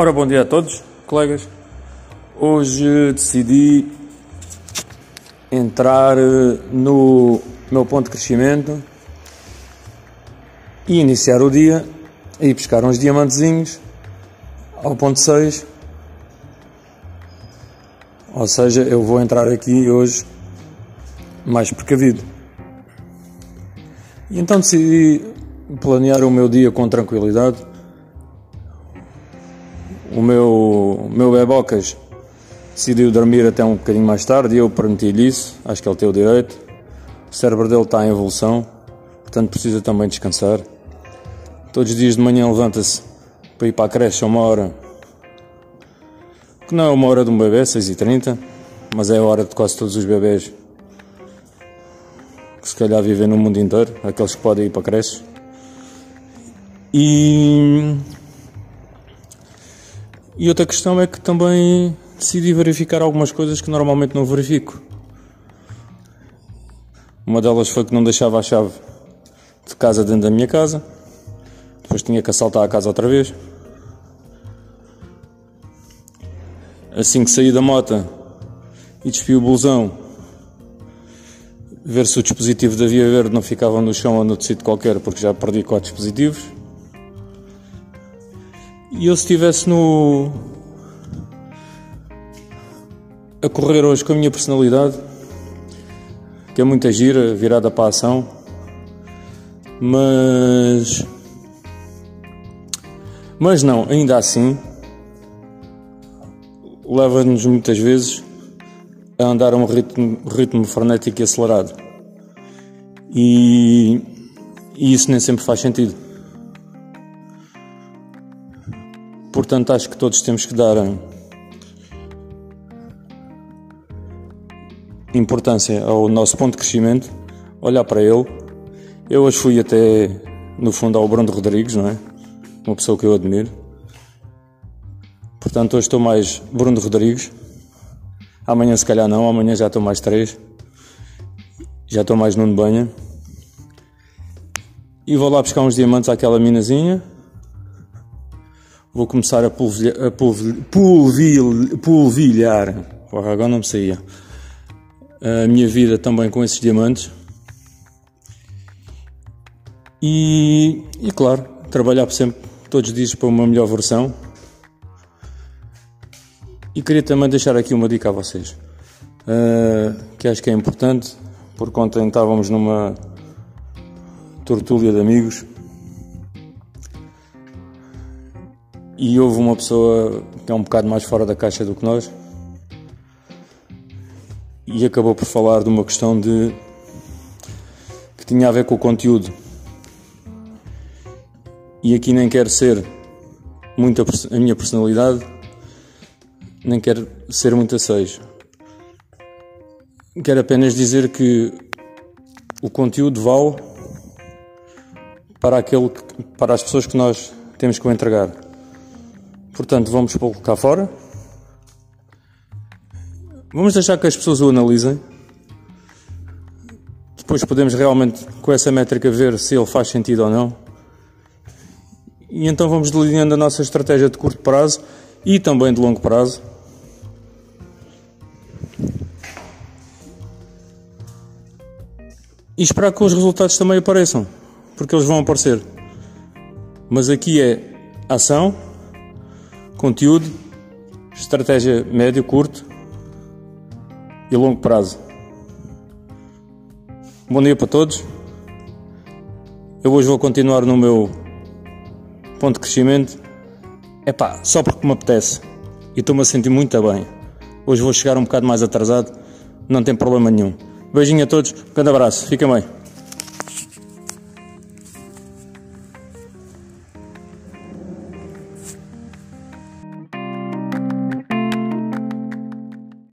Ora, bom dia a todos, colegas. Hoje decidi entrar eh, no meu ponto de crescimento e iniciar o dia e pescar uns diamantezinhos ao ponto 6. Ou seja, eu vou entrar aqui hoje mais precavido. E então decidi planear o meu dia com tranquilidade o meu, meu Bebocas decidiu dormir até um bocadinho mais tarde e eu permiti-lhe isso, acho que ele tem o direito. O cérebro dele está em evolução, portanto precisa também descansar. Todos os dias de manhã levanta-se para ir para a creche a uma hora, que não é uma hora de um bebê, 6h30, mas é a hora de quase todos os bebés que se calhar vivem no mundo inteiro, aqueles que podem ir para a creche. E e outra questão é que também decidi verificar algumas coisas que normalmente não verifico. Uma delas foi que não deixava a chave de casa dentro da minha casa. Depois tinha que assaltar a casa outra vez. Assim que saí da moto e despi o blusão, ver se o dispositivo da Via Verde não ficava no chão ou no tecido qualquer, porque já perdi quatro dispositivos. E eu se estivesse no. a correr hoje com a minha personalidade, que é muita gira, virada para a ação, mas. Mas não, ainda assim, leva-nos muitas vezes a andar a um ritmo, ritmo frenético e acelerado. E, e isso nem sempre faz sentido. Portanto, acho que todos temos que dar eh, importância ao nosso ponto de crescimento, olhar para ele. Eu hoje fui até, no fundo, ao Bruno Rodrigues, não é? Uma pessoa que eu admiro. Portanto, hoje estou mais Bruno Rodrigues. Amanhã, se calhar, não. Amanhã já estou mais três. Já estou mais Nuno Banha. E vou lá buscar uns diamantes àquela minazinha vou começar a polvilhar, a polvilhar, polvilhar porra, agora não me saía, a minha vida também com esses diamantes. E, e claro, trabalhar sempre, todos os dias, para uma melhor versão. E queria também deixar aqui uma dica a vocês, uh, que acho que é importante, porque ontem estávamos numa tortúlia de amigos e houve uma pessoa que é um bocado mais fora da caixa do que nós e acabou por falar de uma questão de que tinha a ver com o conteúdo. E aqui nem quero ser muito a, minha personalidade nem quero ser muito a seis. Quero apenas dizer que o conteúdo vale para aquele que, para as pessoas que nós temos que o entregar Portanto, vamos pô-lo cá fora. Vamos deixar que as pessoas o analisem. Depois podemos realmente, com essa métrica, ver se ele faz sentido ou não. E então vamos delineando a nossa estratégia de curto prazo e também de longo prazo. E esperar que os resultados também apareçam, porque eles vão aparecer. Mas aqui é ação Conteúdo, estratégia médio, curto e longo prazo. Bom dia para todos. Eu hoje vou continuar no meu ponto de crescimento. É pá, só porque me apetece. E estou-me a sentir muito bem. Hoje vou chegar um bocado mais atrasado, não tem problema nenhum. Beijinho a todos, grande abraço, fiquem bem.